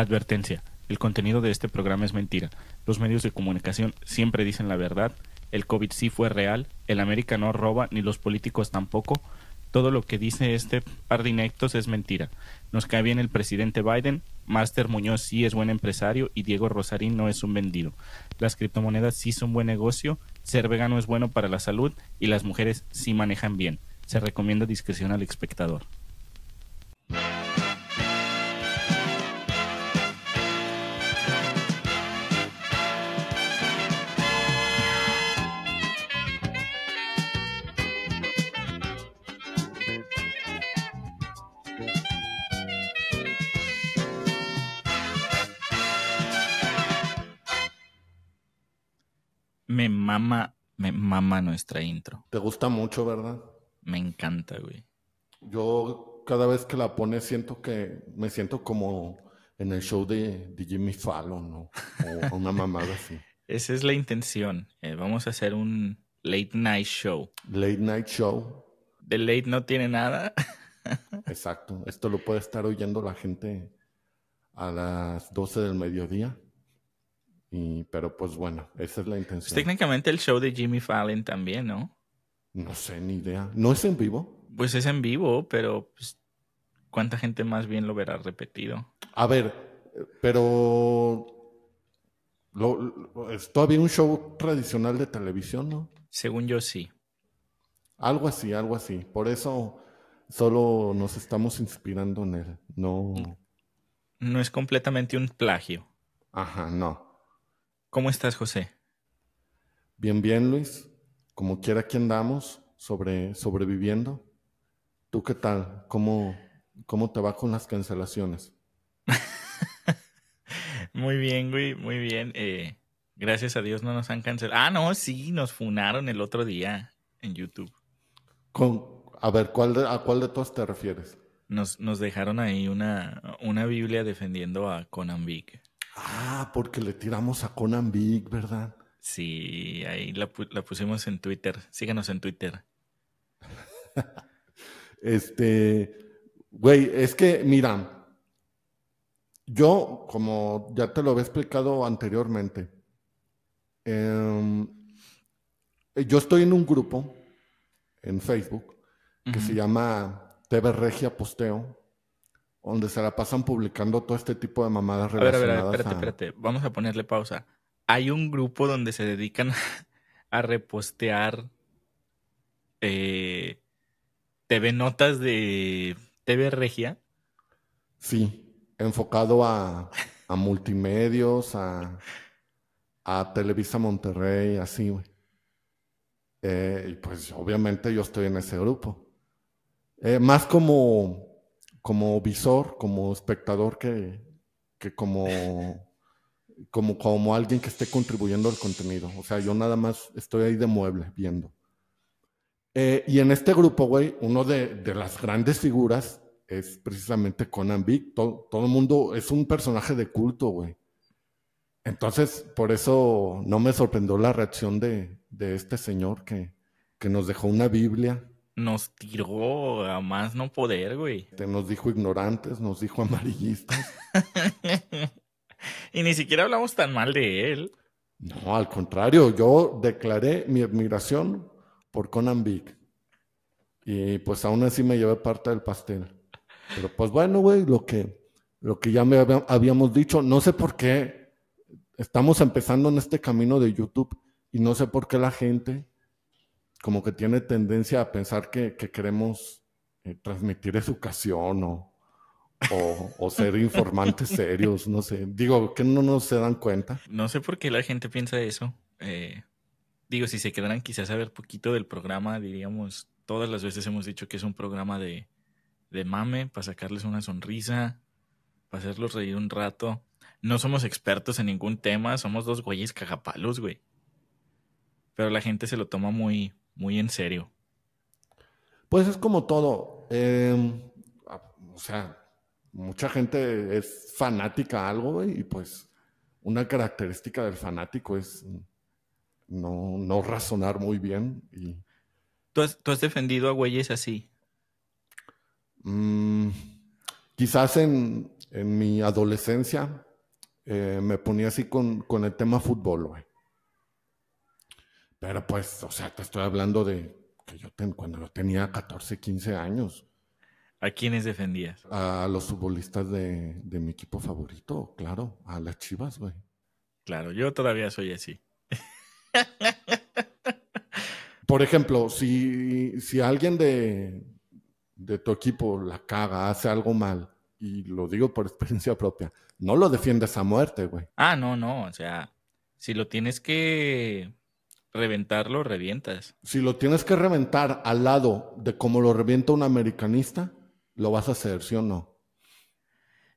Advertencia. El contenido de este programa es mentira. Los medios de comunicación siempre dicen la verdad. El COVID sí fue real. El América no roba, ni los políticos tampoco. Todo lo que dice este par de inectos es mentira. Nos cae bien el presidente Biden. Master Muñoz sí es buen empresario y Diego Rosarín no es un vendido. Las criptomonedas sí son buen negocio. Ser vegano es bueno para la salud y las mujeres sí manejan bien. Se recomienda discreción al espectador. Mama, me mama nuestra intro. Te gusta mucho, ¿verdad? Me encanta, güey. Yo cada vez que la pones siento que me siento como en el show de, de Jimmy Fallon ¿no? o una mamada así. Esa es la intención. Eh, vamos a hacer un late night show. Late night show. De late no tiene nada. Exacto. Esto lo puede estar oyendo la gente a las 12 del mediodía. Y, pero pues bueno, esa es la Pues intención. técnicamente el show de Jimmy Fallon también, ¿no? No sé, ni idea. ¿No es en vivo? Pues es en vivo, pero pues, ¿cuánta gente más bien lo verá repetido? A ver, pero lo- lo- es todavía un show tradicional de televisión, ¿no? Según yo sí. Algo así, algo así. Por eso solo nos estamos inspirando en él. No. No es completamente un plagio. Ajá, no. ¿Cómo estás, José? Bien, bien, Luis. Como quiera que andamos, sobre, sobreviviendo. ¿Tú qué tal? ¿Cómo, cómo te va con las cancelaciones? Muy bien, güey, muy bien. Eh, gracias a Dios no nos han cancelado. Ah, no, sí, nos funaron el otro día en YouTube. Con, a ver, ¿cuál de- ¿a cuál de todos te refieres? Nos, nos dejaron ahí una, una Biblia defendiendo a Conan Big. Ah, porque le tiramos a Conan Big, ¿verdad? Sí, ahí la, pu- la pusimos en Twitter. Síganos en Twitter. Este, güey, es que, mira, yo, como ya te lo había explicado anteriormente, em, yo estoy en un grupo en Facebook que se llama TV Regia Posteo, donde se la pasan publicando todo este tipo de mamadas ver, a ver, a ver, relacionadas espérate, a- espérate. Vamos a ponerle pausa. Hay un grupo donde se dedican a repostear eh, TV notas de TV Regia. Sí, enfocado a, a multimedios, a, a Televisa Monterrey, así, güey. Eh, y pues obviamente yo estoy en ese grupo. Eh, más como, como visor, como espectador que, que como, como, como alguien que esté contribuyendo al contenido. O sea, yo nada más estoy ahí de mueble viendo. Eh, y en este grupo, güey, uno de, las grandes figuras es precisamente Conan Big. Todo, todo el mundo es un personaje de culto, güey. Entonces, por eso no me sorprendió la reacción de, de este señor que, que nos dejó una Biblia, Nos tiró a más no poder, güey. que nos dijo ignorantes, nos dijo amarillistas. y ni siquiera hablamos tan mal de él. No, al contrario, yo declaré mi admiración por Conan Big. Y pues aún así me llevé parte del pastel. Pero pues bueno, güey, lo que, lo que ya me había- habíamos dicho, no sé por qué estamos empezando en este camino de YouTube y no sé por qué la gente como que tiene tendencia a pensar que, que queremos eh, transmitir educación o, o, ser informantes serios, no sé. Digo, que no nos se dan cuenta. No sé por qué la gente piensa eso. Eh, digo, si se quedaran quizás a ver poquito del programa, diríamos, todas las veces hemos dicho que es un programa de, de mame, para sacarles una sonrisa, para hacerlos reír un rato. No somos expertos en ningún tema, somos dos güeyes cagapalos, güey. Pero la gente se lo toma muy, muy en serio. Pues es como todo. eh, a- o sea, mucha gente es fanática a algo, güey, y pues una característica del fanático es no, no razonar muy bien. Y, ¿Tú has, tú has defendido a güeyes así. mm, quizás en, en mi adolescencia eh, me ponía así con, con el tema fútbol, güey. Pero pues, o sea, te estoy hablando de que yo ten- cuando yo tenía 14, 15 años. ¿A quiénes defendías? A los futbolistas de, de mi equipo favorito, claro, a las Chivas, güey. Claro, yo todavía soy así. Por ejemplo, si, si alguien de, de tu equipo la caga, hace algo mal, y lo digo por experiencia propia, no lo defiendes a muerte, güey. Ah, no, no, o sea, si lo tienes que reventar, lo revientas. Si lo tienes que reventar al lado de como lo revienta un americanista, lo vas a hacer, ¿sí o no?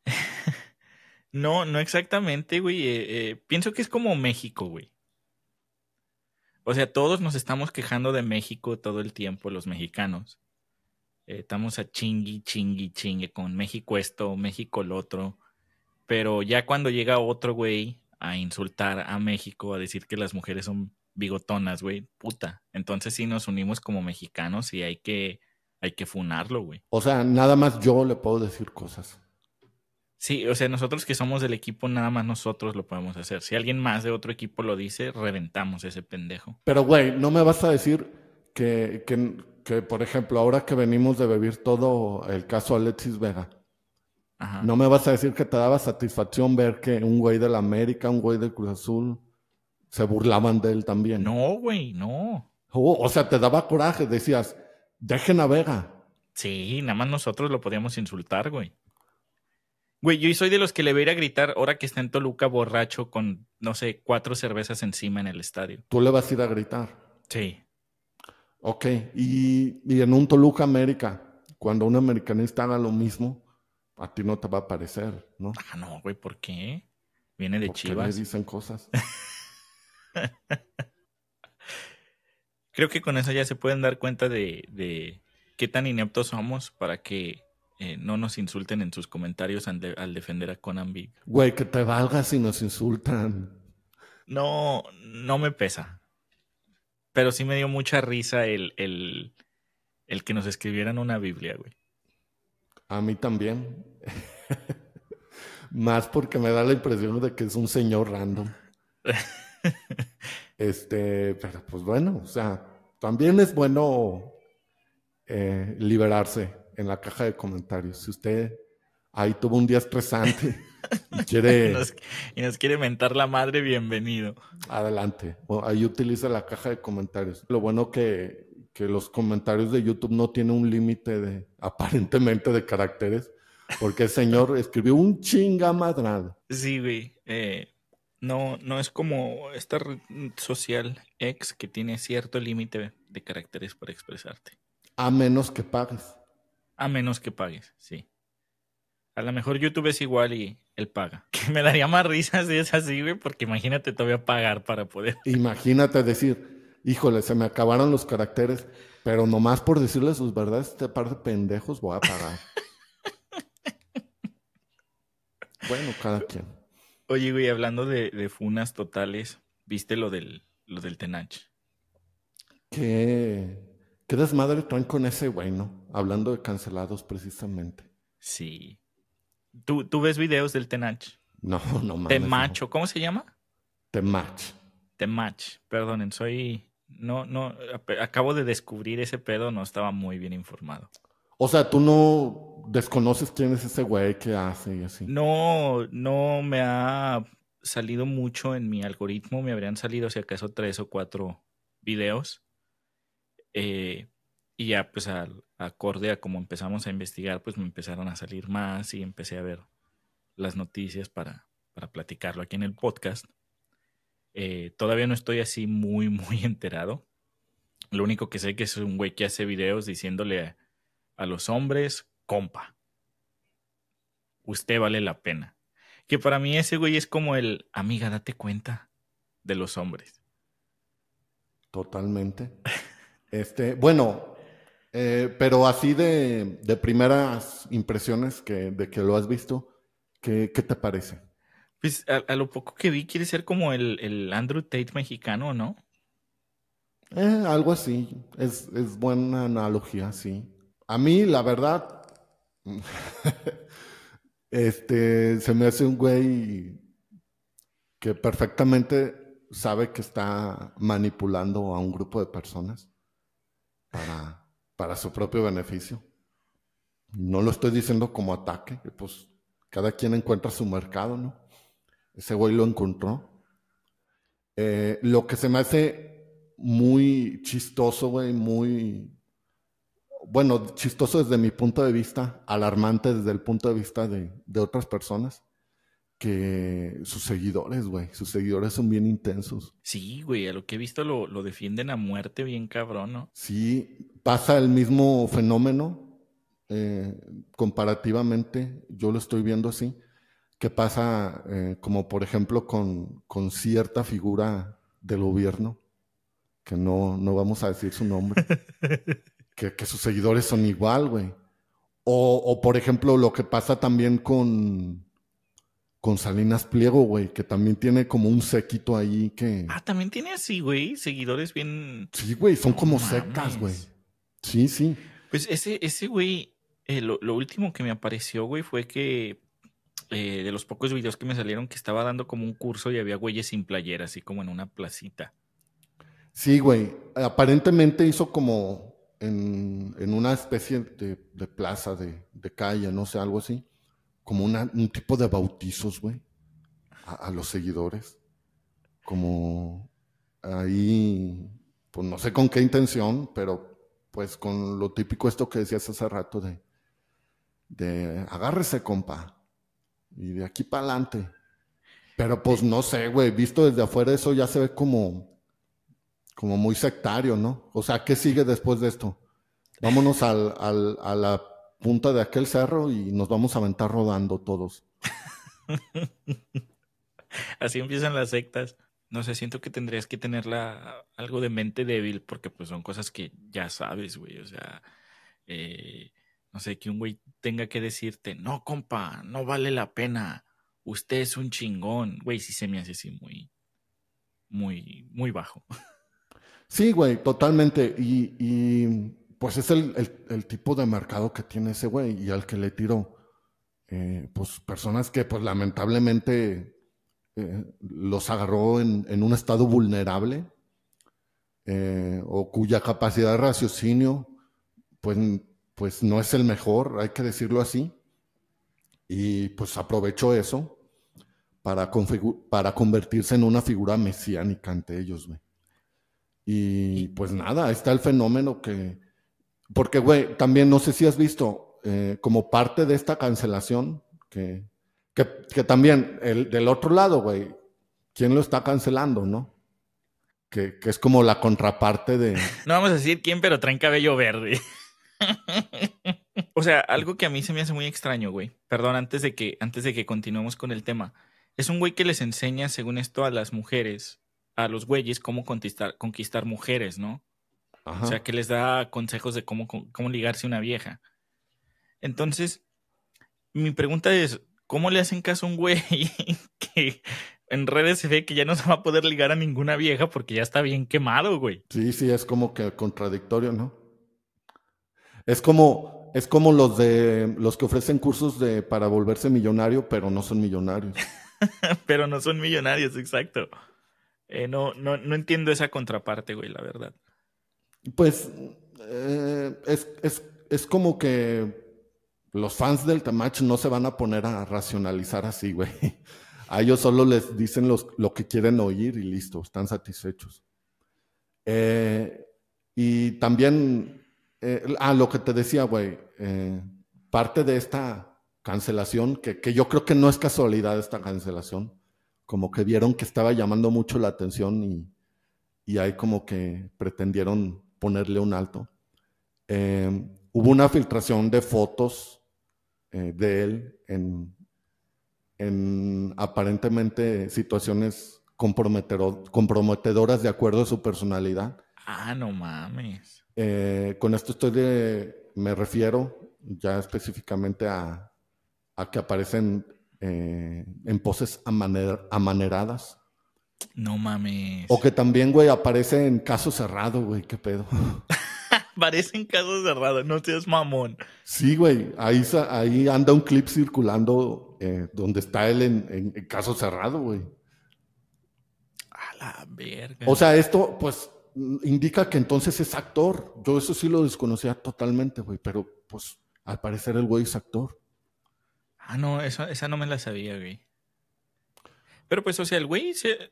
No, no exactamente, güey. eh, eh, pienso que es como México, güey. O sea, todos nos estamos quejando de México todo el tiempo, los mexicanos. Eh, estamos a chingui, chingui, chingue con México esto, México lo otro. Pero ya cuando llega otro güey a insultar a México, a decir que las mujeres son bigotonas, güey, puta. Entonces sí nos unimos como mexicanos y hay que, hay que funarlo, güey. O sea, nada más yo le puedo decir cosas. Sí, o sea, nosotros que somos del equipo, nada más nosotros lo podemos hacer. Si alguien más de otro equipo lo dice, reventamos ese pendejo. Pero, güey, no me vas a decir que, que, que, por ejemplo, ahora que venimos de vivir todo el caso Alexis Vega, Ajá. no me vas a decir que te daba satisfacción ver que un güey del América, un güey del Cruz Azul, se burlaban de él también. No, güey, no. Oh, o sea, te daba coraje, decías, dejen a Vega. Sí, nada más nosotros lo podíamos insultar, güey. Güey, yo soy de los que le voy a ir a gritar ahora que está en Toluca borracho con, no sé, cuatro cervezas encima en el estadio. Tú le vas a ir a gritar. Sí. Ok, y, y en un Toluca América, cuando un americanista haga lo mismo, a ti no te va a parecer, ¿no? Ah, no, güey, ¿por qué? Viene de Porque le Chivas. dicen cosas. Creo que con eso ya se pueden dar cuenta de, de qué tan ineptos somos para que eh, no nos insulten en sus comentarios al, de- al defender a Conan Big. Güey, que te valgas si nos insultan. No, no me pesa. Pero sí me dio mucha risa el, el, el que nos escribieran una Biblia, güey. A mí también. Más porque me da la impresión de que es un señor random. Este, pero pues bueno, o sea, también es bueno eh, liberarse en la caja de comentarios. Si usted ahí tuvo un día estresante y Y quiere, nos, y nos quiere mentar la madre, bienvenido. adelante. Ahí utiliza la caja de comentarios. Lo bueno que, que los comentarios de YouTube no tienen un límite de, aparentemente, de caracteres, porque el señor escribió un chingamadral. Sí, güey. eh, no, no es como esta red social ex que tiene cierto límite de caracteres para expresarte. A menos que pagues. A menos que pagues, sí. A lo mejor YouTube es igual y él paga. Que me daría más risa si es así, güey, porque imagínate todavía pagar para poder. Imagínate decir, híjole, se me acabaron los caracteres, pero nomás por decirle sus verdades, este par de pendejos voy a pagar. bueno, cada quien. Oye, güey, hablando de, de funas totales, ¿viste lo del, lo del Tenach? ¿Qué, qué desmadre traen con ese güey, no? Hablando de cancelados precisamente. Sí. ¿Tú, tú ves videos del Tenach? No, no mames. Temacho, ¿cómo se llama? no. Temach. Temach, perdonen, soy... No, no, acabo de descubrir ese pedo, no estaba muy bien informado. O sea, tú no desconoces quién es ese güey que hace y así. No, no me ha salido mucho en mi algoritmo, me habrían salido si acaso tres o cuatro videos. Eh, y ya pues al acorde a como empezamos a investigar, pues me empezaron a salir más y empecé a ver las noticias para, para platicarlo aquí en el podcast. Eh, todavía no estoy así muy, muy enterado. Lo único que sé que es un güey que hace videos diciéndole a, a los hombres, compa, usted vale la pena. Que para mí ese güey es como el, amiga, date cuenta de los hombres. Totalmente. Este, bueno, eh, pero así de, de primeras impresiones que, de que lo has visto, ¿qué, qué te parece? Pues a, a lo poco que vi quiere ser como el, el Andrew Tate mexicano, ¿no? Eh, algo así. Es, es buena analogía, sí. A mí, la verdad, Este, se me hace un güey que perfectamente sabe que está manipulando a un grupo de personas para, para su propio beneficio. No lo estoy diciendo como ataque, pues cada quien encuentra su mercado, ¿no? Ese güey lo encontró. Eh, lo que se me hace muy chistoso, güey, muy bueno, chistoso desde mi punto de vista, alarmante desde el punto de vista de, otras personas, que sus seguidores, güey, sus seguidores son bien intensos. Sí, güey, a lo que he visto lo, defienden a muerte bien cabrón, ¿no? Sí, pasa el mismo fenómeno, eh, comparativamente, yo lo estoy viendo así, que pasa eh, como por ejemplo con, con cierta figura del gobierno, que no, no vamos a decir su nombre. que, sus seguidores son igual, güey. O, por ejemplo, lo que pasa también con, con Salinas Pliego, güey, que también tiene como un séquito ahí que... Ah, también tiene así, güey, seguidores bien... Sí, güey, son como sectas, güey. Sí, sí. Pues ese, ese güey, eh, lo, último que me apareció, güey, fue que eh, de los pocos videos que me salieron que estaba dando como un curso y había güeyes sin playera, así como en una placita. Sí, güey. Aparentemente hizo como en, una especie de, plaza, de, calle, no sé, algo así, como un tipo de bautizos, güey, a, los seguidores. Como ahí, pues no sé con qué intención, pero pues con lo típico esto que decías hace rato de, de agárrese, compa, y de aquí para adelante. Pero pues no sé, güey, visto desde afuera eso ya se ve como como muy sectario, ¿no? O sea, ¿qué sigue después de esto? Vámonos a la punta de aquel cerro y nos vamos a aventar rodando todos. Así empiezan las sectas. No sé, siento que tendrías que tenerla algo de mente débil porque pues son cosas que ya sabes, güey. O sea, eh, no sé, que un güey tenga que decirte, no, compa, no vale la pena. Usted es un chingón. Güey, sí se me hace así muy, muy, muy bajo. Sí, güey, totalmente. Y, pues es el, tipo de mercado que tiene ese güey y al que le tiro, eh, pues personas que pues lamentablemente eh, los agarró en, un estado vulnerable eh, o cuya capacidad de raciocinio pues, pues no es el mejor, hay que decirlo así. Y pues aprovechó eso para, para convertirse en una figura mesiánica ante ellos, güey. Y pues nada, está el fenómeno que, porque güey, también no sé si has visto, eh, como parte de esta cancelación, que, que, también el, del otro lado, güey, ¿quién lo está cancelando, no? Que, que, es como la contraparte de... No vamos a decir quién, pero traen cabello verde. o sea, algo que a mí se me hace muy extraño, güey. Perdón, antes de que, antes de que continuemos con el tema. Es un güey que les enseña, según esto, a las mujeres a los güeyes cómo conquistar, conquistar mujeres, ¿no? O sea, que les da consejos de cómo, cómo ligarse a una vieja. Entonces, mi pregunta es, ¿cómo le hacen caso a un güey que en redes se ve que ya no se va a poder ligar a ninguna vieja porque ya está bien quemado, güey? Sí, sí, es como que contradictorio, ¿no? Es como, es como los de los que ofrecen cursos de para volverse millonario, pero no son millonarios. pero no son millonarios, exacto. Eh, no, no, no entiendo esa contraparte, güey, la verdad. Pues eh, es, como que los fans del Tamach no se van a poner a racionalizar así, güey. A ellos solo les dicen los, lo que quieren oír y listo, están satisfechos. Eh, y también, ah, lo que te decía, güey, parte de esta cancelación, que, que yo creo que no es casualidad esta cancelación, como que vieron que estaba llamando mucho la atención y, y ahí como que pretendieron ponerle un alto. Em, hubo una filtración de fotos eh, de él en, en aparentemente situaciones comprometedoras de acuerdo a su personalidad. Ah, no mames. Eh, con esto estoy de, me refiero ya específicamente a, a que aparecen eh, en poses amaneradas. No mames. O que también, güey, aparece en caso cerrado, güey, qué pedo. Parecen casos cerrados, no seas mamón. Sí, güey. Ahí, ahí anda un clip circulando eh, donde está él en, en, caso cerrado, güey. A la verga. O sea, esto, pues, indica que entonces es actor. Yo eso sí lo desconocía totalmente, güey. Pero, pues, al parecer el güey es actor. Ah, no, eso, esa no me la sabía, güey. Pero pues, o sea, el güey, se...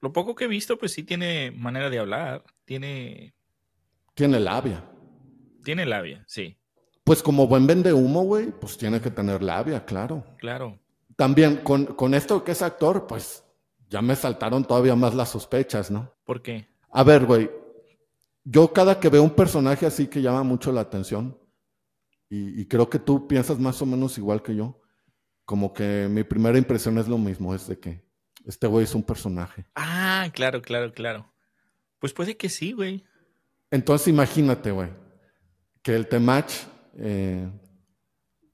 lo poco que he visto, pues sí tiene manera de hablar, tiene... Tiene labia. Tiene labia, sí. Pues como buen vende humo, güey, pues tiene que tener labia, claro. Claro. También con, con esto que es actor, pues ya me saltaron todavía más las sospechas, ¿no? ¿Por qué? A ver, güey, yo cada que veo un personaje así que llama mucho la atención, y, y, creo que tú piensas más o menos igual que yo, como que mi primera impresión es lo mismo, es de que este güey es un personaje. Ah, claro, claro, claro. Pues puede que sí, güey. Entonces imagínate, güey, que el Temach, eh,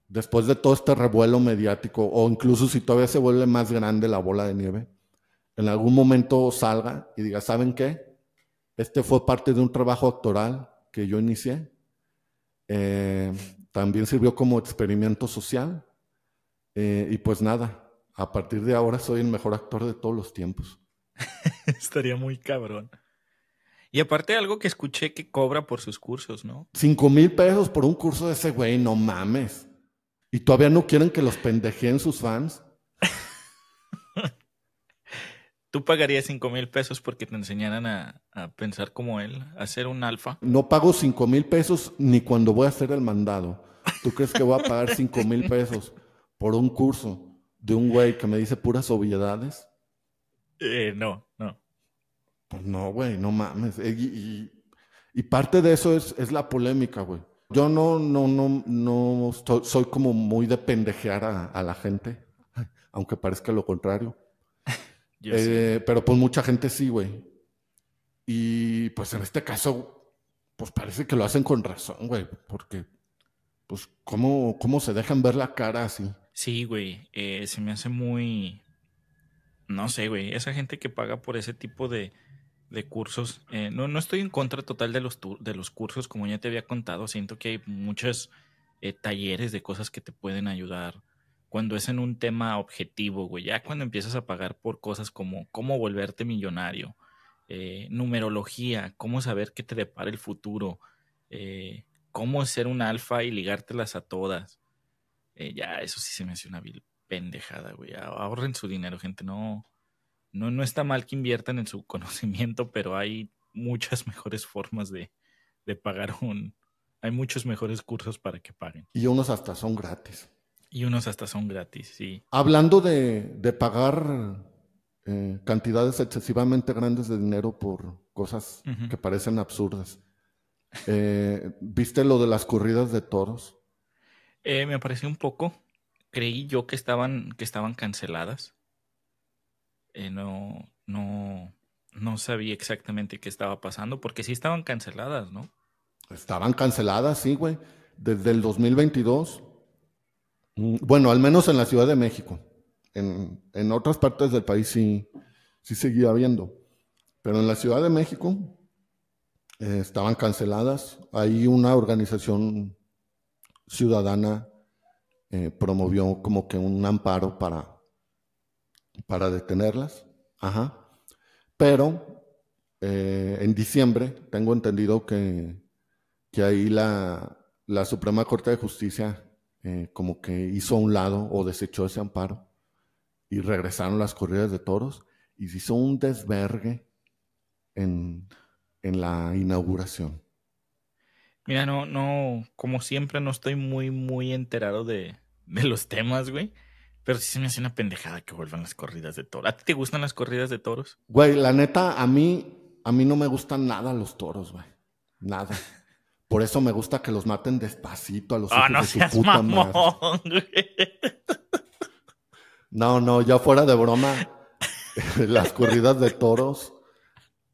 después de todo este revuelo mediático, o incluso si todavía se vuelve más grande la bola de nieve, en algún momento salga y diga, ¿saben qué? Este fue parte de un trabajo actoral que yo inicié. Eh, también sirvió como experimento social eh, y pues nada, a partir de ahora soy el mejor actor de todos los tiempos. Estaría muy cabrón. Y aparte algo que escuché que cobra por sus cursos, ¿no? Cinco mil pesos por un curso de ese güey, no mames. ¿Y todavía no quieren que los pendejeen sus fans? ¿Tú pagarías cinco mil pesos porque te enseñaran a, a, pensar como él, a ser un alfa? No pago cinco mil pesos ni cuando voy a hacer el mandado. ¿Tú crees que voy a pagar cinco mil pesos? por un curso de un güey que me dice puras obviedades? Eh, no, no. Pues no, güey, no mames. Eh, y, y, parte de eso es, es la polémica, güey. Yo no, no, no, no soy como muy de pendejear a, a la gente, aunque parezca lo contrario. Eh, pero pues mucha gente sí, güey. Y pues en este caso, pues parece que lo hacen con razón, güey, porque pues cómo, cómo se dejan ver la cara así. Sí, güey, eh, se me hace muy... No sé, güey, esa gente que paga por ese tipo de, de cursos, eh, no, no estoy en contra total de los, de los cursos, como ya te había contado, siento que hay muchos talleres de cosas que te pueden ayudar cuando es en un tema objetivo, güey, ya cuando empiezas a pagar por cosas como cómo volverte millonario, eh, numerología, cómo saber qué te depara el futuro, eh, cómo ser un alfa y ligártelas a todas. Eh, ya, eso sí se me hace una vil pendejada, güey. Ahorren su dinero, gente. No, no, no está mal que inviertan en su conocimiento, pero hay muchas mejores formas de, de pagar un. Hay muchos mejores cursos para que paguen. Y unos hasta son gratis. Y unos hasta son gratis, sí. Hablando de, de pagar eh, cantidades excesivamente grandes de dinero por cosas uh -huh. que parecen absurdas. Eh, ¿Viste lo de las corridas de toros? Eh, me pareció un poco. Creí yo que estaban, que estaban canceladas. No, no, no sabía exactamente qué estaba pasando, porque sí estaban canceladas, ¿no? Estaban canceladas, sí, güey. Desde el 2022. Mm, bueno, al menos en la Ciudad de México. En, en otras partes del país sí, sí seguía habiendo. Pero en la Ciudad de México eh, estaban canceladas. Ahí una organización ciudadana eh, promovió como que un amparo para, para detenerlas. Ajá. Pero eh, en diciembre tengo entendido que, que ahí la, la, Suprema Corte de Justicia eh, como que hizo a un lado o desechó ese amparo y regresaron las corridas de toros y se hizo un desvergue en, en la inauguración. Mira, no, no, como siempre no estoy muy, muy enterado de, de los temas, güey. Pero sí se me hace una pendejada que vuelvan las corridas de toros. ¿A ti te gustan las corridas de toros? Güey, la neta, a mí, a mí no me gustan nada los toros, güey. Nada. Por eso me gusta que los maten despacito a los oh, no de su puta mamón, madre. No, no, ya fuera de broma, las corridas de toros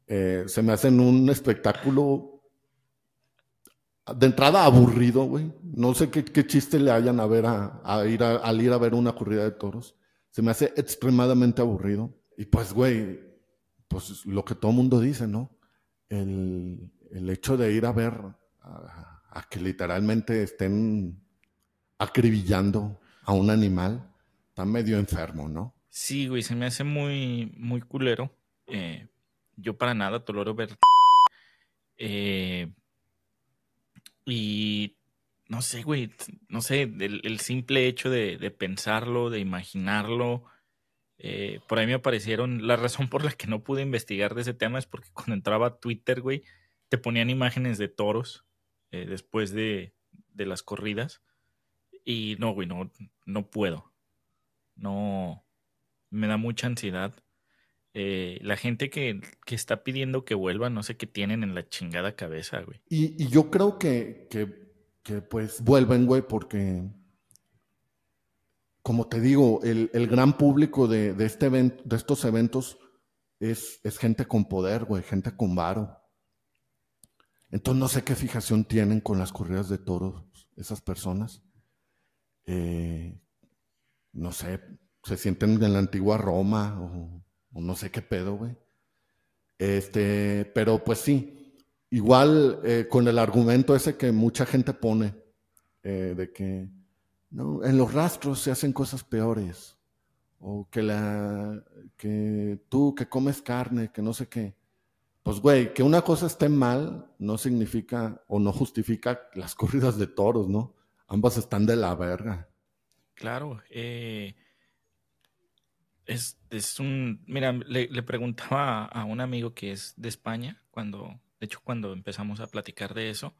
eh, se me hacen un espectáculo de entrada aburrido, güey. No sé qué, qué, chiste le hayan a ver a, a ir a, al ir a ver una corrida de toros. Se me hace extremadamente aburrido. Y pues, güey, pues lo que todo mundo dice, ¿no? El, el hecho de ir a ver a, que literalmente estén acribillando a un animal. Está medio enfermo, ¿no? Sí, güey, se me hace muy, muy culero. Eh, yo para nada tolero ver. Eh, y no sé, güey, no sé, el, simple hecho de, pensarlo, de imaginarlo. Eh, por ahí me aparecieron. La razón por la que no pude investigar de ese tema es porque cuando entraba a Twitter, güey, te ponían imágenes de toros eh, después de, de, las corridas. Y no, güey, no, no puedo. No, me da mucha ansiedad. Eh, la gente que, está pidiendo que vuelva, no sé qué tienen en la chingada cabeza, güey. Y, yo creo que, que, pues vuelven, güey, porque, como te digo, el, gran público de, este evento, de estos eventos es, es gente con poder, güey, gente con varo. Entonces no sé qué fijación tienen con las corridas de toros esas personas. Eh, no sé, se sienten en la antigua Roma o no sé qué pedo, güey. Este, pero pues sí, igual eh, con el argumento ese que mucha gente pone, eh, de que en los rastros se hacen cosas peores, o que, la, que tú que comes carne, que no sé qué. Pues, güey, que una cosa esté mal no significa o no justifica las corridas de toros, ¿no? Ambas están de la verga. Claro, eh, es, es un, mira, le, preguntaba a, un amigo que es de España, cuando, de hecho, cuando empezamos a platicar de eso,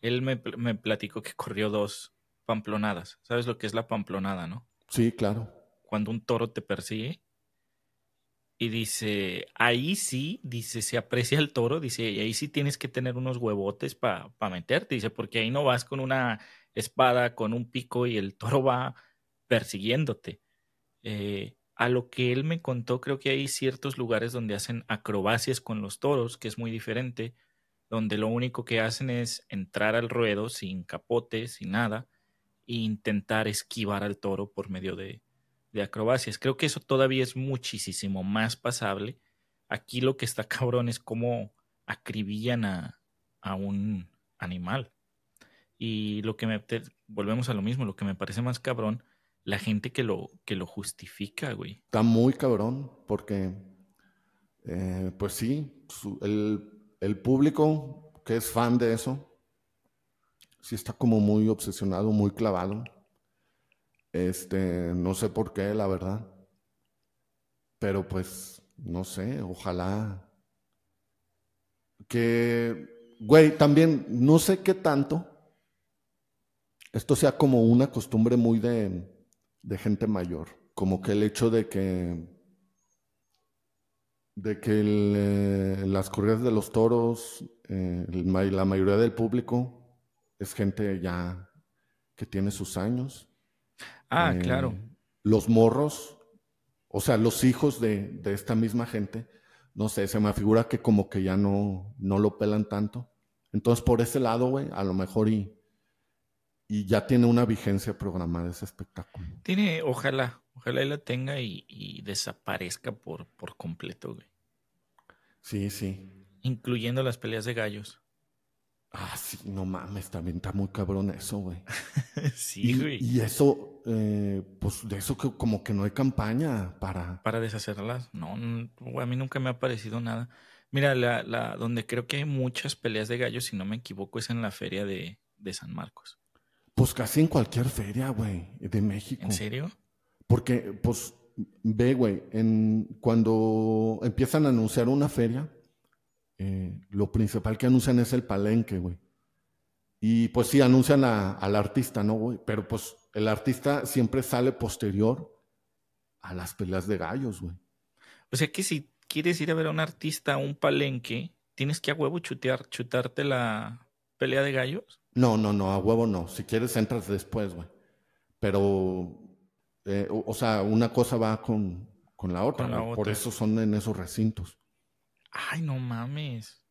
él me, me platicó que corrió dos pamplonadas. ¿Sabes lo que es la pamplonada, no? Sí, claro. Cuando un toro te persigue y dice, ahí sí, dice, se aprecia el toro, dice, y ahí sí tienes que tener unos huevotes para meterte, dice, porque ahí no vas con una espada, con un pico y el toro va persiguiéndote. Eh, a lo que él me contó, creo que hay ciertos lugares donde hacen acrobacias con los toros, que es muy diferente, donde lo único que hacen es entrar al ruedo sin capote, sin nada, e intentar esquivar al toro por medio de, acrobacias. Creo que eso todavía es muchísimo más pasable. Aquí lo que está cabrón es cómo acribillan a, a un animal. Y lo que me, volvemos a lo mismo, lo que me parece más cabrón la gente que lo, que lo justifica, güey. Está muy cabrón, porque, eh, pues sí, el, público que es fan de eso, sí está como muy obsesionado, muy clavado. Este, no sé por qué, la verdad. Pero pues, no sé, ojalá que, güey, también no sé qué tanto esto sea como una costumbre muy de, de gente mayor. Como que el hecho de que de que eh, las corridas de los toros, eh, la mayoría del público es gente ya que tiene sus años. Ah, eh, claro. Los morros, o sea, los hijos de, esta misma gente, no sé, se me figura que como que ya no, no lo pelan tanto. Entonces, por ese lado, güey, a lo mejor y, y ya tiene una vigencia programada ese espectáculo. Tiene, ojalá, ojalá él la tenga y, desaparezca por, por completo, güey. Sí, sí. Incluyendo las peleas de gallos. Ah, sí, no mames, también está muy cabrón eso, güey. sí, güey. Y eso, eh, pues de eso que como que no hay campaña para... Para deshacerlas. No, a mí nunca me ha parecido nada. Mira, la, la, donde creo que hay muchas peleas de gallos, si no me equivoco, es en la feria de, de San Marcos. Pues casi en cualquier feria, güey, de México. ¿En serio? Porque, pues, ve, güey, en, cuando empiezan a anunciar una feria, eh, lo principal que anuncian es el palenque, güey. Y pues sí, anuncian al artista, ¿no, güey? Pero pues el artista siempre sale posterior a las peleas de gallos, güey. O sea que si quieres ir a ver a un artista a un palenque, tienes que a huevo chutear, chutarte la pelea de gallos. No, no, no, a huevo no. Si quieres entras después, güey. Pero, eh, o, sea, una cosa va con, la otra. Por eso son en esos recintos. Ay, no mames.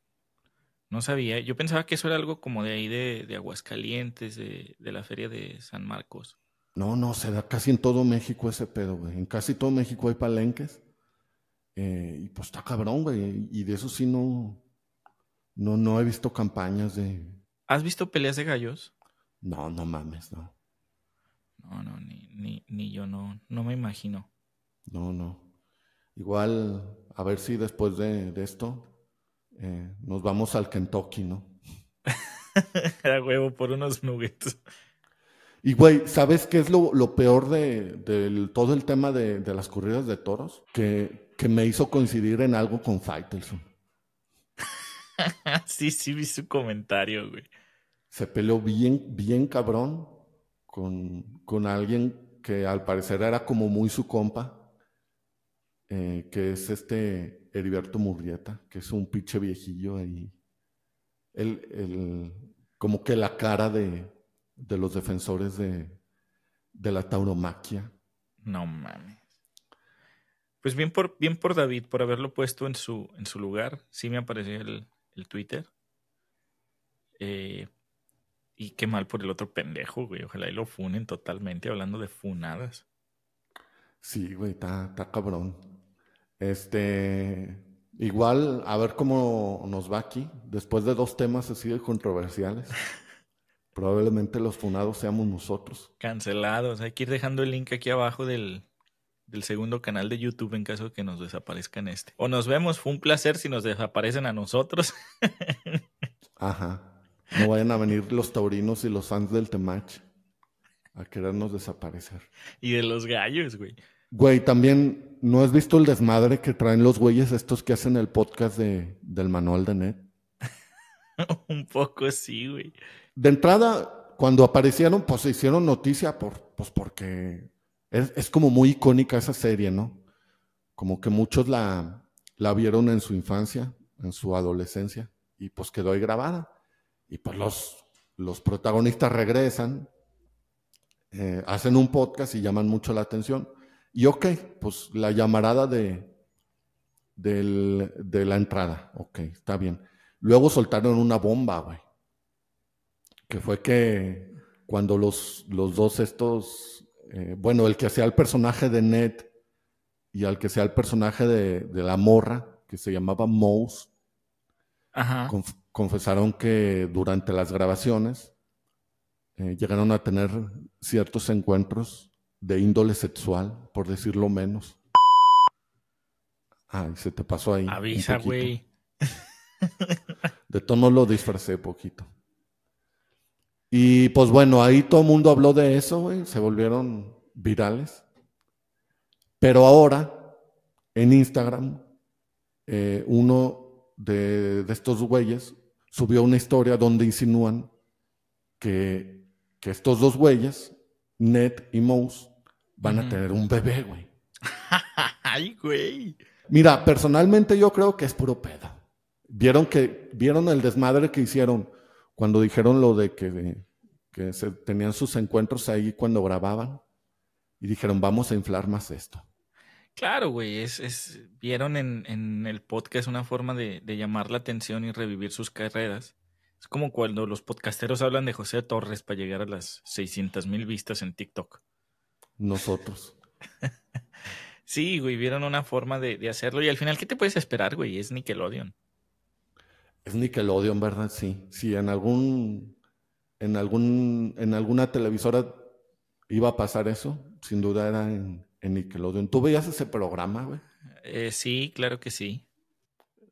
No sabía. Yo pensaba que eso era algo como de ahí de, de Aguascalientes, de, de, la feria de San Marcos. No, no, se da casi en todo México ese pedo, güey. En casi todo México hay palenques. Eh, y pues está cabrón, güey. Y de eso sí no, no, no he visto campañas de, ¿Has visto peleas de gallos? No, no mames, no. No, no, ni, ni, ni yo no, no me imagino. No, no. Igual, a ver si después de, de esto eh, nos vamos al Kentucky, ¿no? Era huevo por unos nuggets. Y güey, ¿sabes qué es lo, lo peor de, todo el tema de, de las corridas de toros? Que, que me hizo coincidir en algo con Faitelson. sí, sí, vi su comentario, güey. Se peleó bien, bien cabrón con, con alguien que al parecer era como muy su compa, eh, que es este Heriberto Murrieta, que es un pinche viejillo ahí. El, el- como que la cara de, de los defensores de, de la tauromaquia. No mames. Pues bien por, bien por David, por haberlo puesto en su, en su lugar. Sí me apareció el, el Twitter. Eh, y qué mal por el otro pendejo, güey. Ojalá y lo funen totalmente, hablando de funadas. Sí, güey, está, está cabrón. Este, igual, a ver cómo nos va aquí. Después de dos temas así de controversiales, probablemente los funados seamos nosotros. Cancelados. Hay que ir dejando el link aquí abajo del, del segundo canal de YouTube en caso de que nos desaparezcan este. O nos vemos, fue un placer si nos desaparecen a nosotros. Ajá. No vayan a venir los taurinos y los fans del Temach a querernos desaparecer. y de los gallos, güey. Güey, también, ¿no has visto el desmadre que traen los güeyes estos que hacen el podcast de, del manual de net? un poco sí, güey. De entrada, cuando aparecieron, pues se hicieron noticia por, pues porque es, es como muy icónica esa serie, ¿no? Como que muchos la, la vieron en su infancia, en su adolescencia, y pues quedó ahí grabada. Y pues los, los protagonistas regresan, eh, hacen un podcast y llaman mucho la atención. Y ok, pues la llamarada de, del- de la entrada, ok, está bien. Luego soltaron una bomba, güey que fue que cuando los, los dos estos, eh, bueno, el que hacía el personaje de Ned y al que hacía el personaje de, de la morra, que se llamaba Mouse, Ajá. conf- confesaron que durante las grabaciones eh, llegaron a tener ciertos encuentros de índole sexual, por decirlo menos. Ay, se te pasó ahí. Avisa, güey. De tono lo disfracé poquito. Y pues bueno, ahí todo el mundo habló de eso, güey. Se volvieron virales. Pero ahora, en Instagram, eh, uno de, de estos güeyes subió una historia donde insinúan que, que estos dos güeyes, Ned y Mouse, van a tener un bebé, güey. Ay, güey. Mira, personalmente yo creo que es puro pedo. Vieron que vieron el desmadre que hicieron cuando dijeron lo de que, que se tenían sus encuentros ahí cuando grababan y dijeron vamos a inflar más esto. Claro, güey. Es, es, vieron en, en el podcast una forma de, de llamar la atención y revivir sus carreras. Es como cuando los podcasteros hablan de José Torres para llegar a las 600 mil vistas en TikTok. Nosotros. Sí, güey, vieron una forma de, de hacerlo y al final, ¿qué te puedes esperar, güey? Es Nickelodeon. Es Nickelodeon, ¿verdad? Sí. Si en algún en algún en alguna televisora iba a pasar eso, sin duda era en, en Nickelodeon. ¿Tú veías ese programa, güey? Eh, sí, claro que sí.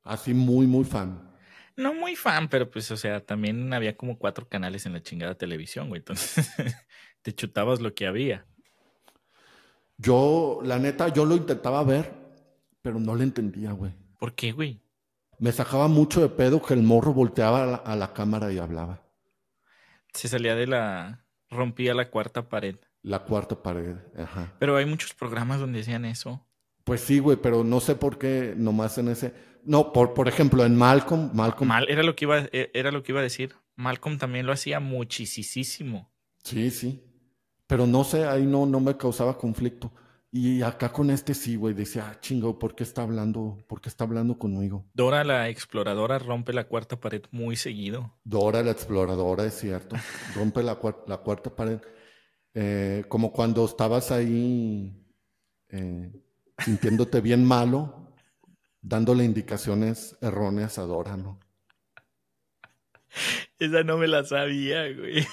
Así muy muy fan. No muy fan, pero pues, o sea, también había como cuatro canales en la chingada televisión, güey. Entonces, te chutabas lo que había. Yo, la neta, yo lo intentaba ver, pero no le entendía, güey. ¿Por qué, güey? Me sacaba mucho de pedo que el morro volteaba a la, a la cámara y hablaba. Se salía de la... rompía la cuarta pared. La cuarta pared, ajá. Pero hay muchos programas donde hacían eso. Pues sí, güey, pero no sé por qué nomás en ese... No, por, por ejemplo, en Malcolm, Malcolm... Mal, era lo que iba, eh, era lo que iba a decir. Malcolm también lo hacía muchísimo. Sí, sí. Pero no sé, ahí no, no me causaba conflicto. Y acá con este sí, güey, decía, ah, chingo, ¿por qué está hablando? ¿Por qué está hablando conmigo? Dora la exploradora rompe la cuarta pared muy seguido. Dora la exploradora, es cierto. Rompe la, cuar- la cuarta pared. Eh, como cuando estabas ahí eh, sintiéndote bien malo, dándole indicaciones erróneas a Dora, ¿no? Esa no me la sabía, güey.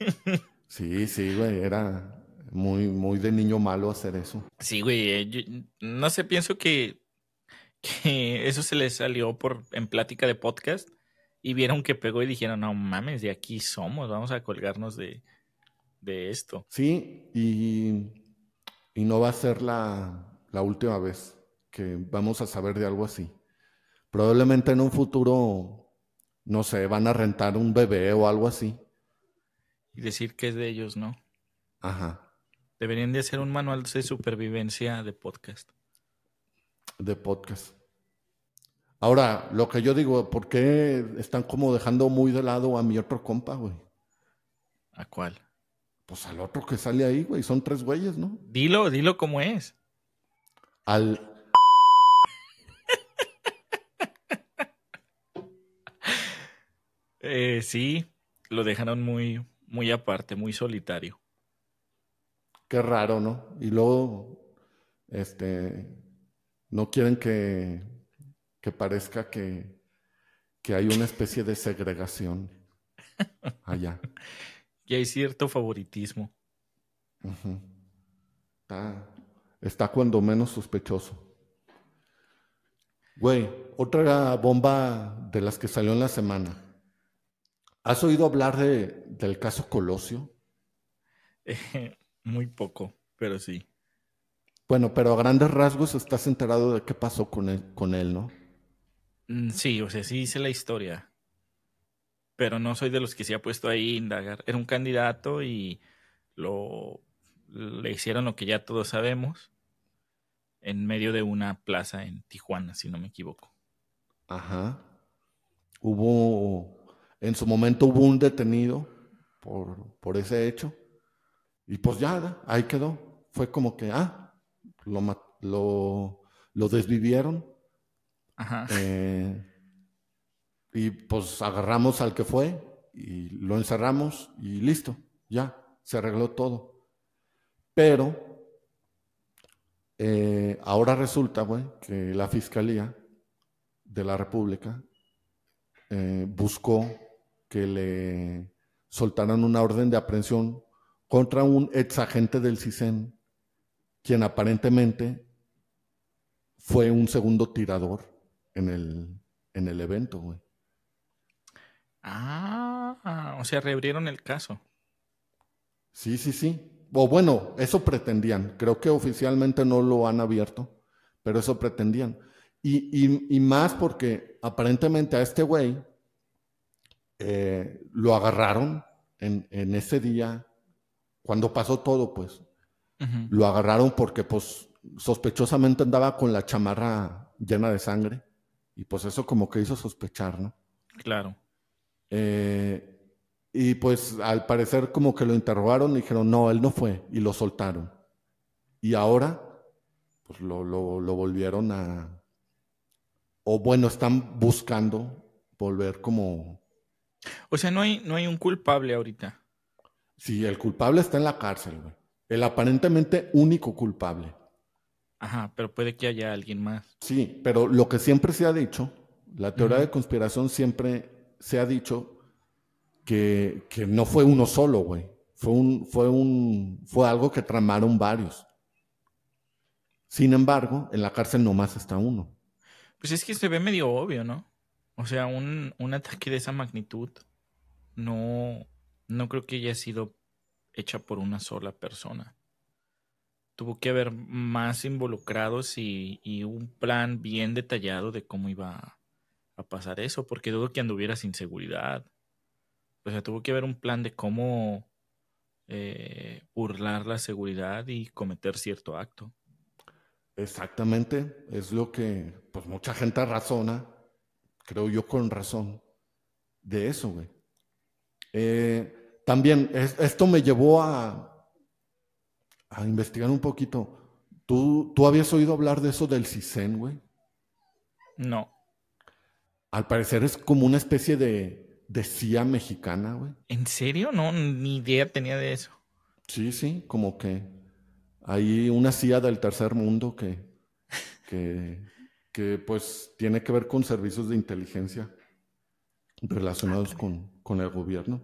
Sí, sí, güey, era muy, muy de niño malo hacer eso. Sí, güey, eh, yo- no sé, pienso que, que eso se les salió por en plática de podcast y vieron que pegó y dijeron, no mames, de aquí somos, vamos a colgarnos de, de esto. Sí, y, y no va a ser la, la última vez que vamos a saber de algo así. Probablemente en un futuro, no sé, van a rentar un bebé o algo así. Y decir que es de ellos, ¿no? Ajá, Deberían de hacer un manual de supervivencia de podcast. de podcast. Ahora, lo que yo digo, ¿por qué están como dejando muy de lado a mi otro compa, güey? ¿A cuál? Pues al otro que sale ahí, güey, son tres güeyes, ¿no? Dilo, dilo como es. Al, Eh, sí, lo dejaron muy, muy aparte, muy solitario. Qué raro, ¿no? Y luego, este, no quieren que, que parezca que, que hay una especie de segregación allá. Y hay cierto favoritismo. Está, está cuando menos sospechoso. Güey, otra bomba de las que salió en la semana. ¿Has oído hablar de, del caso Colosio? Eh, muy poco, pero sí. Bueno, pero a grandes rasgos estás enterado de qué pasó con él, con él, ¿no? Mm, Sí, o sea, sí hice la historia. Pero no soy de los que se ha puesto ahí a indagar. Era un candidato y lo le hicieron lo que ya todos sabemos en medio de una plaza en Tijuana, si no me equivoco. Ajá. Hubo, en su momento hubo un detenido por, por ese hecho. Y pues ya, ahí quedó. Fue como que, ah, lo, lo desvivieron. Ajá. eh, y pues agarramos al que fue y lo encerramos y listo, ya, se arregló todo. Pero eh, ahora resulta, güey, que la Fiscalía de la República eh, buscó que le soltaran una orden de aprehensión contra un ex agente del CISEN, quien aparentemente fue un segundo tirador en el, en el evento, güey. Ah, o sea, reabrieron el caso. Sí, sí, sí. O bueno, eso pretendían. Creo que oficialmente no lo han abierto, pero eso pretendían. Y, y- y más porque aparentemente a este güey eh, lo agarraron en, en ese día, cuando pasó todo, pues. Lo agarraron porque, pues, sospechosamente andaba con la chamarra llena de sangre. Y pues eso como que hizo sospechar, ¿no? Claro. Eh, y pues al parecer como que lo interrogaron y dijeron, no, él no fue, y lo soltaron. Y ahora, pues lo, lo, lo volvieron a... O bueno, están buscando volver como... O sea, no hay, no hay un culpable ahorita. Si el culpable está en la cárcel, güey. El aparentemente único culpable. Ajá, pero puede que haya alguien más. Sí, pero lo que siempre se ha dicho, la teoría de conspiración siempre se ha dicho que, que no fue uno solo, güey. Fue un, fue un, fue algo que tramaron varios. Sin embargo, en la cárcel nomás está uno. Pues es que se ve medio obvio, ¿no? O sea, un, un ataque de esa magnitud no, no creo que haya sido hecha por una sola persona. Tuvo que haber más involucrados y, y un plan bien detallado de cómo iba a, pasar eso, porque dudo que anduviera sin seguridad. O sea, tuvo que haber un plan de cómo eh, burlar la seguridad y cometer cierto acto. Exactamente, es lo que, pues mucha gente razona, creo yo con razón, de eso, güey. Eh, también es- esto me llevó a, a investigar un poquito. ¿Tú, ¿Tú habías oído hablar de eso del CISEN, güey? No. Al parecer es como una especie de, de CIA mexicana, güey. ¿En serio? No, ni idea tenía de eso. Sí, sí, como que hay una CIA del tercer mundo que, que, que pues tiene que ver con servicios de inteligencia. relacionados con, con el gobierno.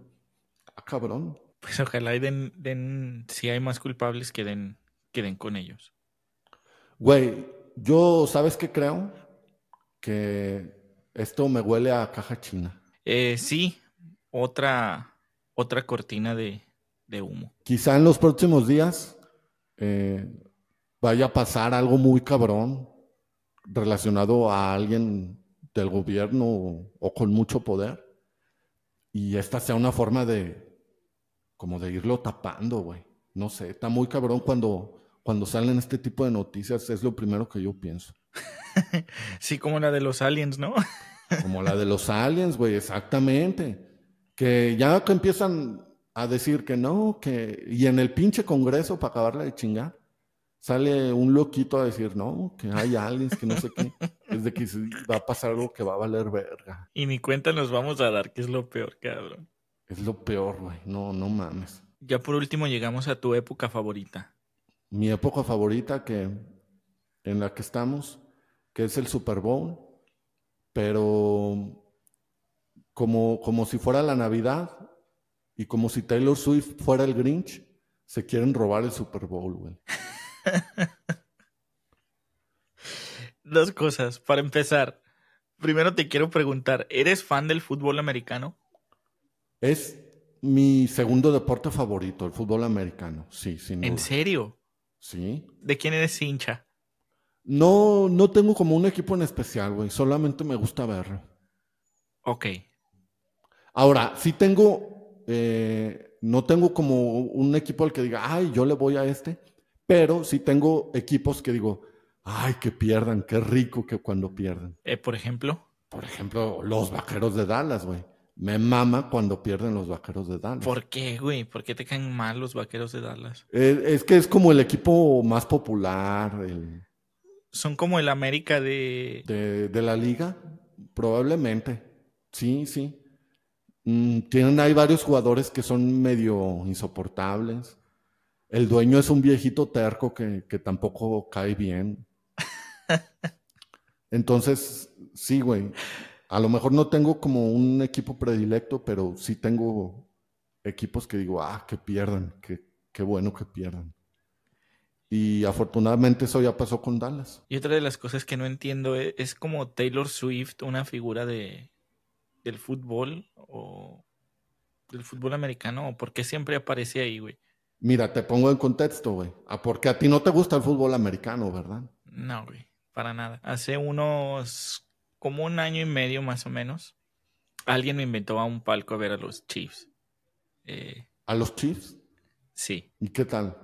Ah, cabrón. Pues ojalá y den, den, si hay más culpables, que den, que den con ellos. Güey, yo, ¿sabes qué creo? Que esto me huele a caja china. Eh, sí, otra, otra cortina de, de humo. Quizá en los próximos días eh, vaya a pasar algo muy cabrón relacionado a alguien del gobierno o, o con mucho poder. Y esta sea una forma de, como de irlo tapando, güey. No sé, está muy cabrón cuando, cuando salen este tipo de noticias, es lo primero que yo pienso. sí, como la de los aliens, ¿no? como la de los aliens, güey, exactamente. Que ya que empiezan a decir que no, que... Y en el pinche congreso, para acabarla de chingar, sale un loquito a decir, no, que hay aliens, que no sé qué. Es de que va a pasar algo que va a valer verga. Y ni cuenta nos vamos a dar, que es lo peor, cabrón. Es lo peor, güey. No, no mames. Ya por último llegamos a tu época favorita. Mi época favorita que en la que estamos, que es el Super Bowl, pero como, como si fuera la Navidad y como si Taylor Swift fuera el Grinch, se quieren robar el Super Bowl, güey. Dos cosas. Para empezar, primero te quiero preguntar, ¿eres fan del fútbol americano? Es mi segundo deporte favorito, el fútbol americano. Sí, sin ¿En serio? Sí. ¿De quién eres hincha? No, no tengo como un equipo en especial, güey. Solamente me gusta verlo. Ok. Ahora, sí tengo, eh, no tengo como un equipo al que diga, ay, yo le voy a este, pero sí tengo equipos que digo, ay, que pierdan, qué rico que cuando pierden. Eh, por ejemplo. Por ejemplo, los vaqueros de Dallas, güey. Me mama cuando pierden los vaqueros de Dallas. ¿Por qué, güey? ¿Por qué te caen mal los vaqueros de Dallas? Eh, es que es como el equipo más popular. El... Son como el América de... de... de. la liga, probablemente. Sí, sí. Mm, tienen ahí varios jugadores que son medio insoportables. El dueño es un viejito terco que, que tampoco cae bien. Entonces, sí, güey. A lo mejor no tengo como un equipo predilecto, pero sí tengo equipos que digo, ah, que pierdan, que, qué bueno que pierdan. Y afortunadamente eso ya pasó con Dallas. Y otra de las cosas que no entiendo es, es como Taylor Swift, una figura de, del fútbol o del fútbol americano, o por qué siempre aparece ahí, güey. Mira, te pongo en contexto, güey. Ah, porque a ti no te gusta el fútbol americano, ¿verdad? No, güey, para nada. Hace unos como un año y medio más o menos, alguien me inventó a un palco a ver a los Chiefs. Eh, ¿A los Chiefs? Sí. ¿Y qué tal?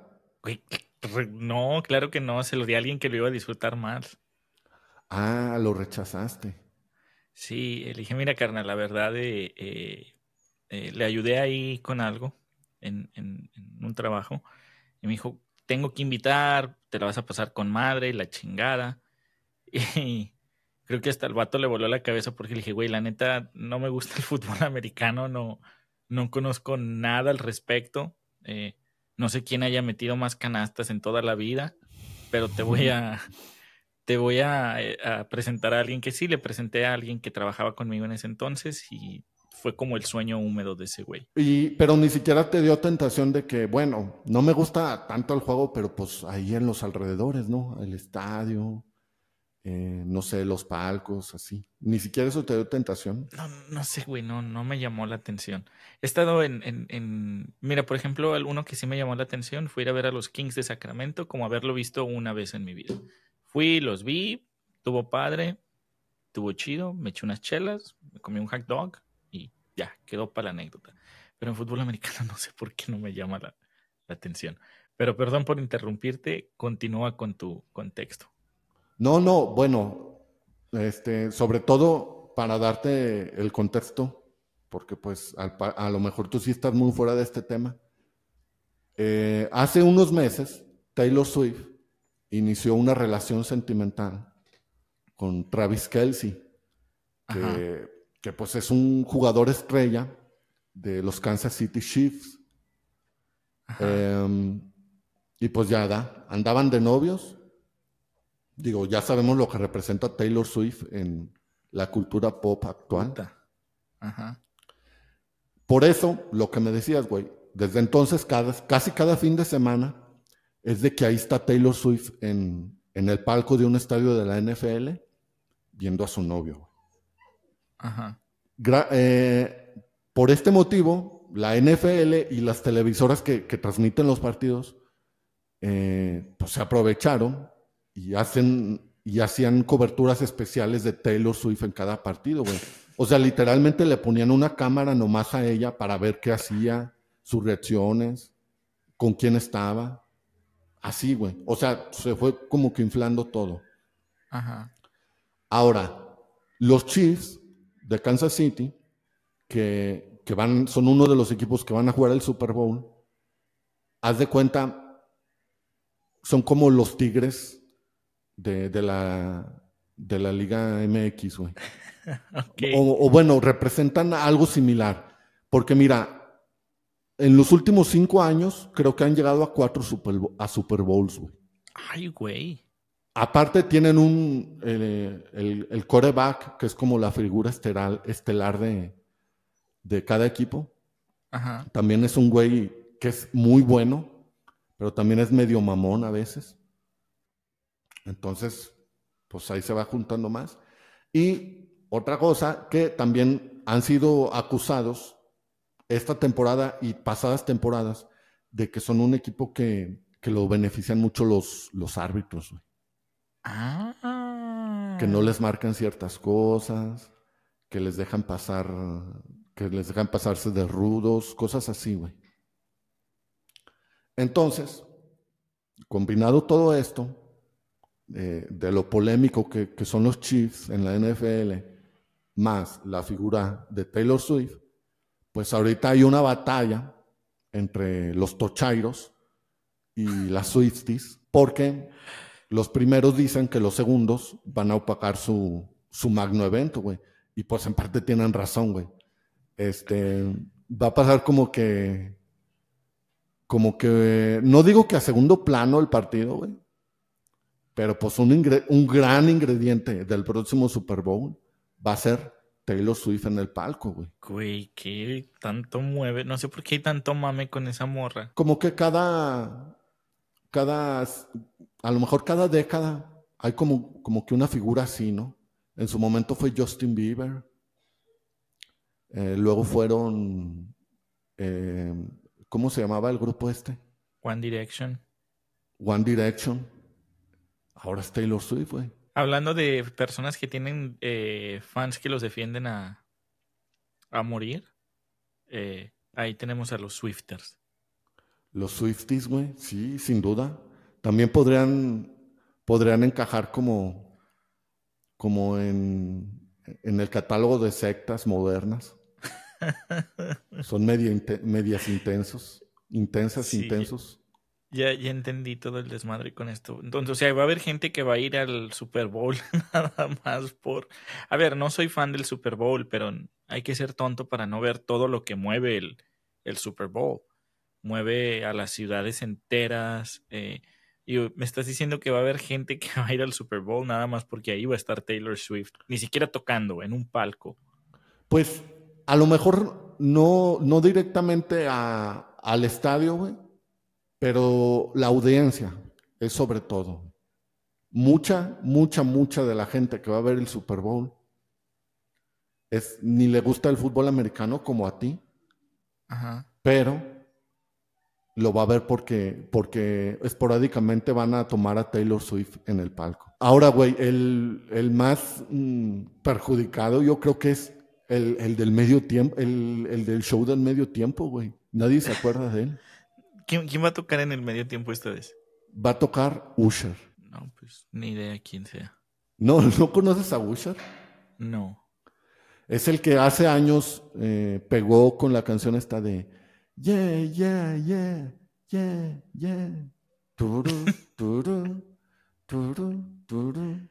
no, claro que no, se lo di a alguien que lo iba a disfrutar más. Ah, lo rechazaste. Sí, le dije, mira, carnal, la verdad, eh, eh, eh, le ayudé ahí con algo en, en, en, un trabajo. Y me dijo, tengo que invitar, te la vas a pasar con madre, la chingada. Y, creo que hasta el vato le voló la cabeza porque le dije, güey, la neta, no me gusta el fútbol americano, no, no conozco nada al respecto. Eh, no sé quién haya metido más canastas en toda la vida, pero te voy a, te voy a, eh, a, presentar a alguien que sí, le presenté a alguien que trabajaba conmigo en ese entonces y fue como el sueño húmedo de ese güey. Y, pero ni siquiera te dio tentación de que, bueno, no me gusta tanto el juego, pero pues ahí en los alrededores, ¿no? El estadio, eh, no sé, los palcos, así. Ni siquiera eso te dio tentación. No, no sé, güey, no, no me llamó la atención. He estado en, en, en, Mira, por ejemplo, uno que sí me llamó la atención fue ir a ver a los Kings de Sacramento, como haberlo visto una vez en mi vida. Fui, los vi, tuvo padre, tuvo chido, me eché unas chelas, me comí un hot dog ya, quedó para la anécdota. Pero en fútbol americano no sé por qué no me llama la, la atención. Pero perdón por interrumpirte, continúa con tu contexto. No, no, bueno, este, sobre todo para darte el contexto, porque pues a, a lo mejor tú sí estás muy fuera de este tema. Eh, hace unos meses, Taylor Swift inició una relación sentimental con Travis Kelsey, que, que, pues es un jugador estrella de los Kansas City Chiefs. Eh, y pues ya da, andaban de novios Digo, ya sabemos lo que representa Taylor Swift en la cultura pop actual. Ajá. Por eso, lo que me decías, güey, desde entonces, cada, casi cada fin de semana, es de que ahí está Taylor Swift en, en el palco de un estadio de la NFL viendo a su novio. Ajá. Eh, por este motivo, la NFL y las televisoras que, que transmiten los partidos, eh, pues se aprovecharon y hacen y hacían coberturas especiales de Taylor Swift en cada partido, güey. O sea, literalmente le ponían una cámara nomás a ella para ver qué hacía, sus reacciones, con quién estaba. Así, güey. O sea, se fue como que inflando todo. Ajá. Ahora, los Chiefs de Kansas City, que, que van, son uno de los equipos que van a jugar el Super Bowl, haz de cuenta, son como los Tigres de, de la, de la Liga MX, güey. O, o bueno, representan algo similar. Porque mira, en los últimos cinco años creo que han llegado a cuatro Super, a Super Bowls, güey. Ay, güey. Aparte tienen un, eh, el, el quarterback, que es como la figura estelar, estelar de, de cada equipo. Ajá. También es un güey que es muy bueno, pero también es medio mamón a veces. Entonces, pues ahí se va juntando más. Y otra cosa que también han sido acusados esta temporada y pasadas temporadas de que son un equipo que, que lo benefician mucho los, los árbitros, güey. Ah. que no les marcan ciertas cosas, que les dejan pasar, que les dejan pasarse de rudos, cosas así, güey. Entonces, combinado todo esto, eh, de lo polémico que, que son los Chiefs en la NFL, más la figura de Taylor Swift, pues ahorita hay una batalla entre los Tochairos y las Swifties, porque los primeros dicen que los segundos van a opacar su, su magno evento, güey. Y pues en parte tienen razón, güey. Este, va a pasar como que, como que, no digo que a segundo plano el partido, güey. Pero pues un, ingre- un gran ingrediente del próximo Super Bowl va a ser Taylor Swift en el palco, güey. Güey, ¿qué tanto mueve? No sé por qué hay tanto mame con esa morra. Como que cada, cada, a lo mejor cada década hay como, como que una figura así, ¿no? En su momento fue Justin Bieber. Eh, luego fueron, eh, ¿cómo se llamaba el grupo este? One Direction. One Direction. Ahora es Taylor Swift, güey. Hablando de personas que tienen eh, fans que los defienden a, a morir, ahí tenemos a los Swifters. Los Swifties, güey, sí, sin duda. También podrían, podrían encajar como, como en, en el catálogo de sectas modernas. Son medio medias intensos, intensas, Sí. intensos. Ya, ya entendí todo el desmadre con esto. Entonces, o sea, va a haber gente que va a ir al Super Bowl nada más por... A ver, no soy fan del Super Bowl, pero hay que ser tonto para no ver todo lo que mueve el, el Super Bowl. Mueve a las ciudades enteras. eh, y me estás diciendo que va a haber gente que va a ir al Super Bowl nada más porque ahí va a estar Taylor Swift. Ni siquiera tocando en un palco. Pues a lo mejor no, no directamente a- al estadio, güey, pero la audiencia es sobre todo. Mucha, mucha, mucha de la gente que va a ver el Super Bowl es, ni le gusta el fútbol americano como a ti, Ajá. pero lo va a ver porque, porque esporádicamente van a tomar a Taylor Swift en el palco. Ahora, güey, el, el más mm, perjudicado yo creo que es el, el del medio tiempo, el, el del show del medio tiempo, güey. Nadie se acuerda de él. ¿Quién, quién va a tocar en el medio tiempo esta vez? Va a tocar Usher. No, pues ni idea quién sea. ¿No, ¿no conoces a Usher? No. Es el que hace años eh, pegó con la canción esta de Yeah, yeah, yeah, yeah, yeah. Turu, turu, turu, turu.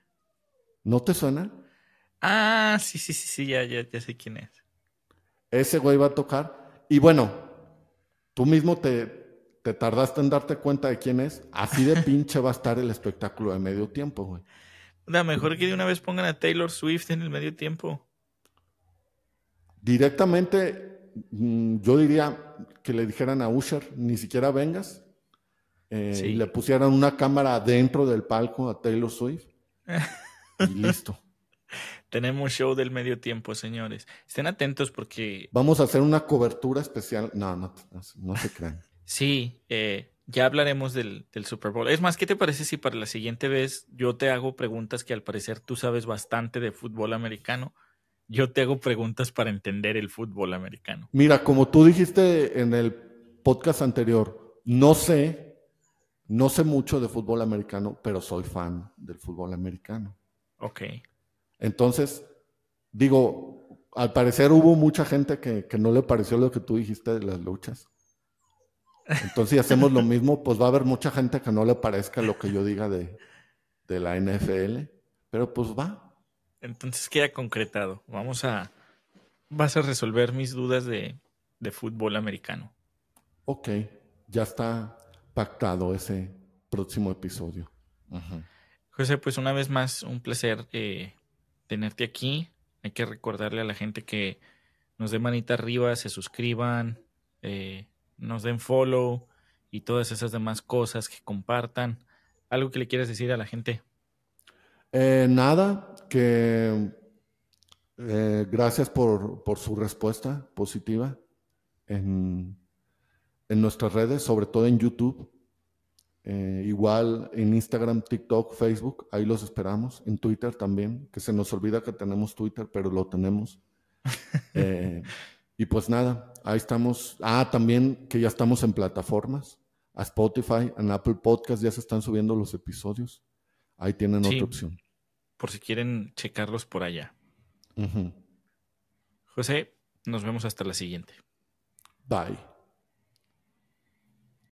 ¿No te suena? Ah, sí, sí, sí, sí, ya, ya, ya sé quién es. Ese güey va a tocar. Y bueno, tú mismo te, te tardaste en darte cuenta de quién es. Así de pinche va a estar el espectáculo de medio tiempo, güey. La mejor que de una vez pongan a Taylor Swift en el medio tiempo. Directamente, yo diría que le dijeran a Usher, ni siquiera vengas, eh, Sí. y le pusieran una cámara dentro del palco a Taylor Swift y listo. Tenemos show del medio tiempo, señores. Estén atentos porque Vamos a hacer una cobertura especial. No, no, no, no se crean. sí, eh, ya hablaremos del, del Super Bowl. Es más, ¿qué te parece si para la siguiente vez yo te hago preguntas que al parecer tú sabes bastante de fútbol americano? Yo te hago preguntas para entender el fútbol americano. Mira, como tú dijiste en el podcast anterior, no sé, no sé mucho de fútbol americano, pero soy fan del fútbol americano. Ok. Entonces, digo, al parecer hubo mucha gente que, que no le pareció lo que tú dijiste de las luchas. Entonces, si hacemos lo mismo, pues va a haber mucha gente que no le parezca lo que yo diga de, de la NFL, pero pues va. Entonces queda concretado. Vamos a. Vas a resolver mis dudas de, de fútbol americano. Ok, ya está pactado ese próximo episodio. Ujú. José, pues una vez más, un placer eh, tenerte aquí. Hay que recordarle a la gente que nos den manita arriba, se suscriban, eh, nos den follow y todas esas demás cosas que compartan. ¿Algo que le quieras decir a la gente? Eh, nada, que eh, gracias por, por su respuesta positiva en, en nuestras redes, sobre todo en YouTube. Eh, igual en Instagram, TikTok, Facebook, ahí los esperamos. En Twitter también, que se nos olvida que tenemos Twitter, pero lo tenemos. Eh, y pues nada, ahí estamos. Ah, también que ya estamos en plataformas. A Spotify, en Apple Podcast ya se están subiendo los episodios. Ahí tienen Sí. otra opción. Por si quieren checarlos por allá. José, nos vemos hasta la siguiente. Bye.